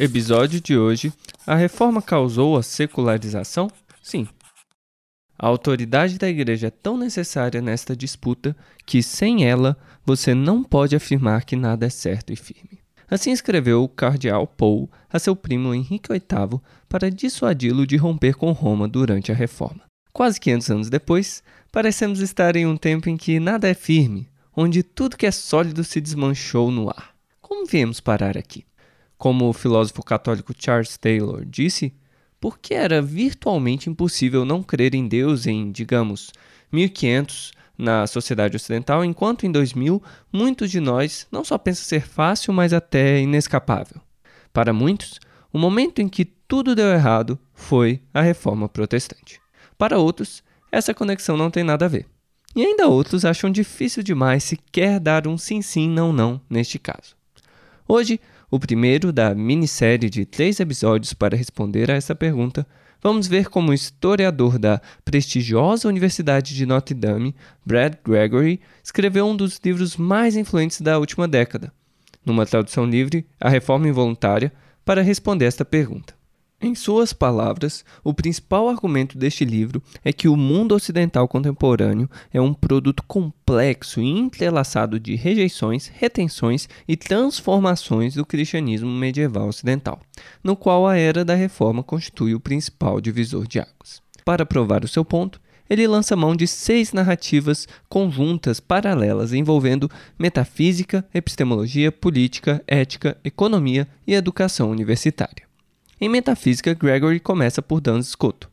Episódio de hoje: A reforma causou a secularização? Sim. A autoridade da igreja é tão necessária nesta disputa que, sem ela, você não pode afirmar que nada é certo e firme. Assim escreveu o cardeal Paul a seu primo Henrique VIII para dissuadi-lo de romper com Roma durante a reforma. Quase 500 anos depois, parecemos estar em um tempo em que nada é firme, onde tudo que é sólido se desmanchou no ar. Como viemos parar aqui? Como o filósofo católico Charles Taylor disse, porque era virtualmente impossível não crer em Deus em, digamos, 1500 na sociedade ocidental, enquanto em 2000 muitos de nós não só pensam ser fácil, mas até inescapável. Para muitos, o momento em que tudo deu errado foi a reforma protestante. Para outros, essa conexão não tem nada a ver. E ainda outros acham difícil demais sequer dar um sim sim não não neste caso. Hoje o primeiro da minissérie de três episódios para responder a essa pergunta, vamos ver como o historiador da prestigiosa Universidade de Notre Dame, Brad Gregory, escreveu um dos livros mais influentes da última década, numa tradução livre, A Reforma Involuntária, para responder esta pergunta. Em suas palavras, o principal argumento deste livro é que o mundo ocidental contemporâneo é um produto complexo e entrelaçado de rejeições, retenções e transformações do cristianismo medieval ocidental, no qual a era da reforma constitui o principal divisor de águas. Para provar o seu ponto, ele lança mão de seis narrativas conjuntas paralelas envolvendo metafísica, epistemologia, política, ética, economia e educação universitária. Em metafísica, Gregory começa por Duns Scoto.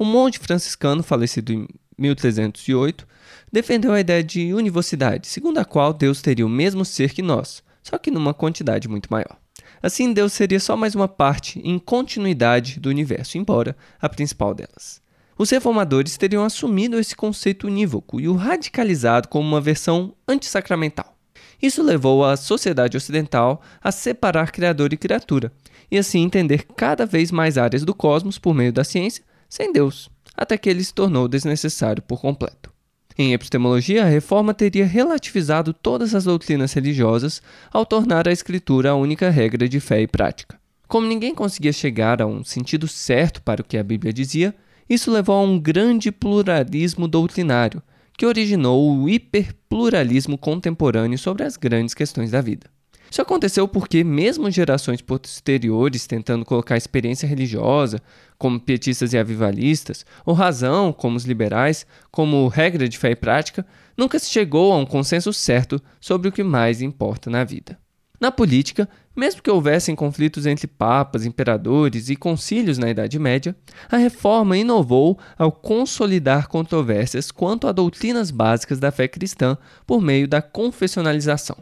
Um monge franciscano falecido em 1308 defendeu a ideia de univocidade, segundo a qual Deus teria o mesmo ser que nós, só que numa quantidade muito maior. Assim, Deus seria só mais uma parte em continuidade do universo, embora a principal delas. Os reformadores teriam assumido esse conceito unívoco e o radicalizado como uma versão antissacramental. Isso levou a sociedade ocidental a separar criador e criatura, e assim entender cada vez mais áreas do cosmos por meio da ciência, sem Deus, até que ele se tornou desnecessário por completo. Em epistemologia, a reforma teria relativizado todas as doutrinas religiosas ao tornar a escritura a única regra de fé e prática. Como ninguém conseguia chegar a um sentido certo para o que a Bíblia dizia, isso levou a um grande pluralismo doutrinário, que originou o hiperpluralismo contemporâneo sobre as grandes questões da vida. Isso aconteceu porque, mesmo gerações posteriores tentando colocar a experiência religiosa, como pietistas e avivalistas, ou razão, como os liberais, como regra de fé e prática, nunca se chegou a um consenso certo sobre o que mais importa na vida. Na política, mesmo que houvessem conflitos entre papas, imperadores e concílios na Idade Média, a reforma inovou ao consolidar controvérsias quanto a doutrinas básicas da fé cristã por meio da confessionalização.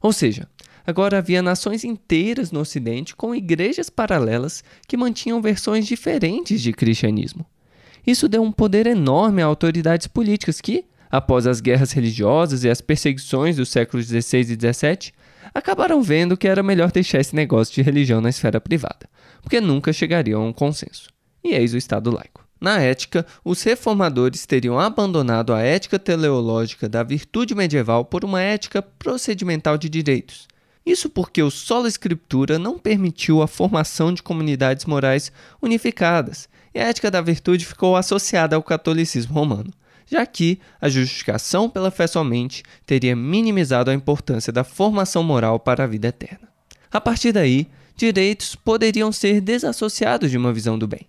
Ou seja, Agora havia nações inteiras no Ocidente com igrejas paralelas que mantinham versões diferentes de cristianismo. Isso deu um poder enorme a autoridades políticas que, após as guerras religiosas e as perseguições dos séculos XVI e XVII, acabaram vendo que era melhor deixar esse negócio de religião na esfera privada, porque nunca chegariam a um consenso. E eis o Estado laico. Na ética, os reformadores teriam abandonado a ética teleológica da virtude medieval por uma ética procedimental de direitos, isso porque o solo escritura não permitiu a formação de comunidades morais unificadas, e a ética da virtude ficou associada ao catolicismo romano, já que a justificação pela fé somente teria minimizado a importância da formação moral para a vida eterna. A partir daí, direitos poderiam ser desassociados de uma visão do bem.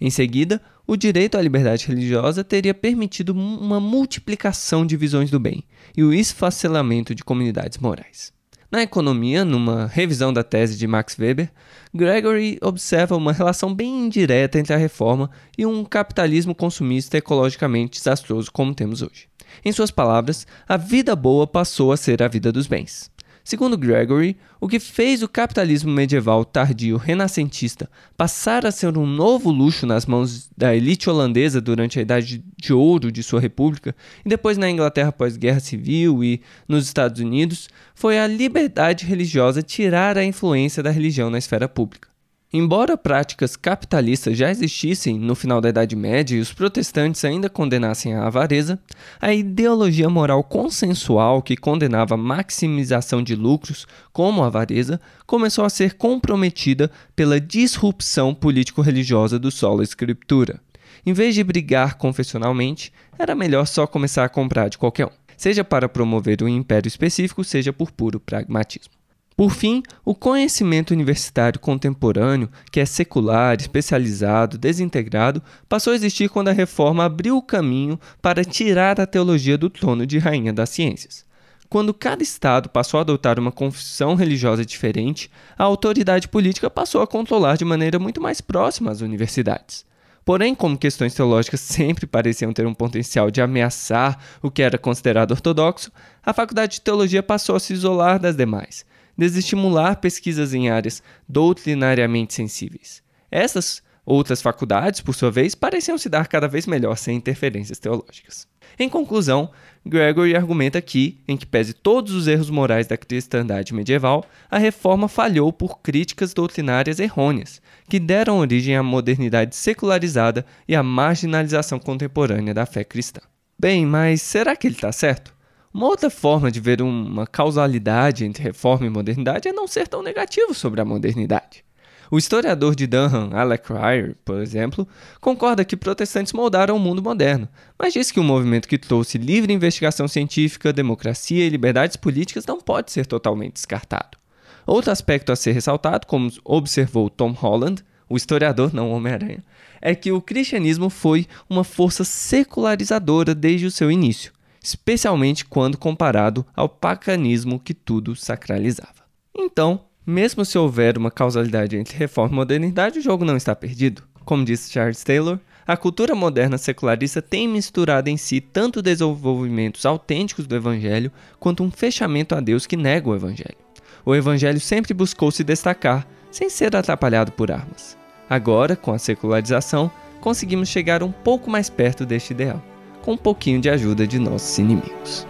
Em seguida, o direito à liberdade religiosa teria permitido uma multiplicação de visões do bem e o esfacelamento de comunidades morais. Na economia, numa revisão da tese de Max Weber, Gregory observa uma relação bem indireta entre a reforma e um capitalismo consumista ecologicamente desastroso como temos hoje. Em suas palavras, a vida boa passou a ser a vida dos bens. Segundo Gregory, o que fez o capitalismo medieval tardio renascentista passar a ser um novo luxo nas mãos da elite holandesa durante a Idade de Ouro de sua república, e depois na Inglaterra pós-guerra civil e nos Estados Unidos, foi a liberdade religiosa tirar a influência da religião na esfera pública. Embora práticas capitalistas já existissem no final da Idade Média e os protestantes ainda condenassem a avareza, a ideologia moral consensual que condenava a maximização de lucros, como a avareza, começou a ser comprometida pela disrupção político-religiosa do solo escritura. Em vez de brigar confessionalmente, era melhor só começar a comprar de qualquer um, seja para promover um império específico, seja por puro pragmatismo. Por fim, o conhecimento universitário contemporâneo, que é secular, especializado, desintegrado, passou a existir quando a reforma abriu o caminho para tirar a teologia do trono de rainha das ciências. Quando cada estado passou a adotar uma confissão religiosa diferente, a autoridade política passou a controlar de maneira muito mais próxima as universidades. Porém, como questões teológicas sempre pareciam ter um potencial de ameaçar o que era considerado ortodoxo, a faculdade de teologia passou a se isolar das demais desestimular pesquisas em áreas doutrinariamente sensíveis. Essas outras faculdades, por sua vez, pareciam se dar cada vez melhor sem interferências teológicas. Em conclusão, Gregory argumenta que, em que pese todos os erros morais da cristandade medieval, a reforma falhou por críticas doutrinárias errôneas, que deram origem à modernidade secularizada e à marginalização contemporânea da fé cristã. Bem, mas será que ele está certo? Uma outra forma de ver uma causalidade entre reforma e modernidade é não ser tão negativo sobre a modernidade. O historiador de Durham, Alec Cryer, por exemplo, concorda que protestantes moldaram o mundo moderno, mas diz que um movimento que trouxe livre investigação científica, democracia e liberdades políticas não pode ser totalmente descartado. Outro aspecto a ser ressaltado, como observou Tom Holland, o historiador, não Homem-Aranha, é que o cristianismo foi uma força secularizadora desde o seu início especialmente quando comparado ao paganismo que tudo sacralizava. Então, mesmo se houver uma causalidade entre reforma e modernidade, o jogo não está perdido. Como disse Charles Taylor, a cultura moderna secularista tem misturado em si tanto desenvolvimentos autênticos do Evangelho quanto um fechamento a Deus que nega o Evangelho. O Evangelho sempre buscou se destacar, sem ser atrapalhado por armas. Agora, com a secularização, conseguimos chegar um pouco mais perto deste ideal com um pouquinho de ajuda de nossos inimigos.